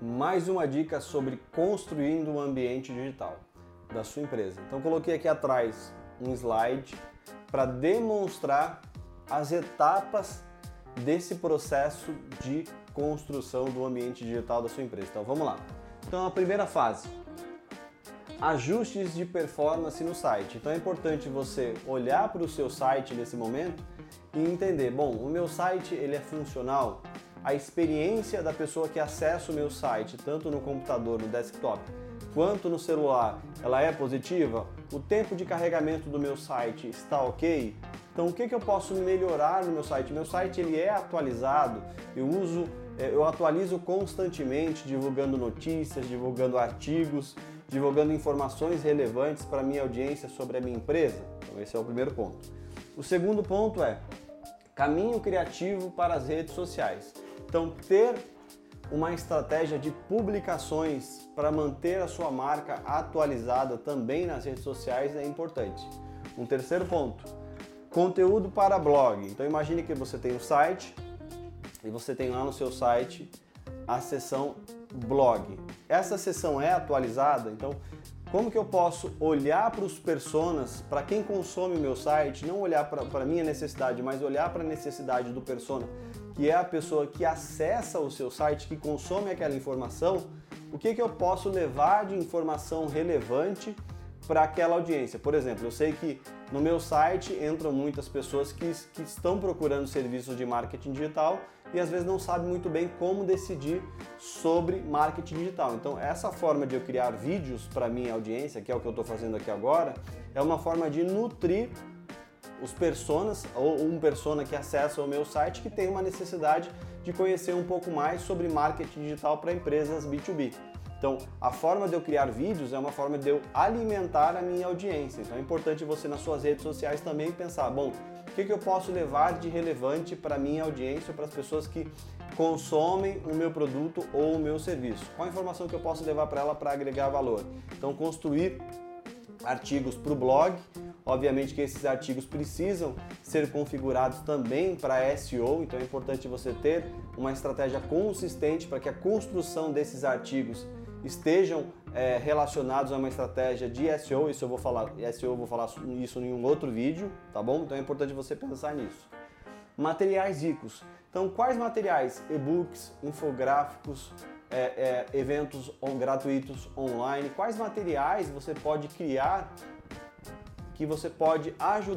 mais uma dica sobre construindo um ambiente digital da sua empresa. Então coloquei aqui atrás um slide para demonstrar as etapas desse processo de construção do ambiente digital da sua empresa. Então vamos lá. Então a primeira fase, ajustes de performance no site. Então é importante você olhar para o seu site nesse momento e entender, bom, o meu site ele é funcional, a experiência da pessoa que acessa o meu site, tanto no computador, no desktop, quanto no celular, ela é positiva? O tempo de carregamento do meu site está ok? Então, o que, que eu posso melhorar no meu site? Meu site ele é atualizado, eu uso, é, eu atualizo constantemente, divulgando notícias, divulgando artigos, divulgando informações relevantes para minha audiência sobre a minha empresa. Então, esse é o primeiro ponto. O segundo ponto é caminho criativo para as redes sociais. Então, ter uma estratégia de publicações para manter a sua marca atualizada também nas redes sociais é importante. Um terceiro ponto, conteúdo para blog. Então imagine que você tem um site e você tem lá no seu site a seção blog. Essa seção é atualizada, então como que eu posso olhar para os personas, para quem consome o meu site, não olhar para a minha necessidade, mas olhar para a necessidade do persona, que é a pessoa que acessa o seu site, que consome aquela informação, o que, que eu posso levar de informação relevante para aquela audiência. Por exemplo, eu sei que no meu site entram muitas pessoas que, que estão procurando serviços de marketing digital e às vezes não sabem muito bem como decidir sobre marketing digital. Então, essa forma de eu criar vídeos para minha audiência, que é o que eu estou fazendo aqui agora, é uma forma de nutrir os personas ou um persona que acessa o meu site que tem uma necessidade de conhecer um pouco mais sobre marketing digital para empresas B2B. Então, a forma de eu criar vídeos é uma forma de eu alimentar a minha audiência. Então, é importante você nas suas redes sociais também pensar, bom, o que, que eu posso levar de relevante para minha audiência, para as pessoas que consomem o meu produto ou o meu serviço? Qual a informação que eu posso levar para ela para agregar valor? Então, construir artigos para o blog. Obviamente que esses artigos precisam ser configurados também para SEO, então é importante você ter uma estratégia consistente para que a construção desses artigos estejam é, relacionados a uma estratégia de SEO, isso eu vou falar, SEO eu vou falar isso em um outro vídeo, tá bom? Então é importante você pensar nisso. Materiais ricos. Então, quais materiais? E-books, infográficos, é, é, eventos on, gratuitos online, quais materiais você pode criar que você pode ajudar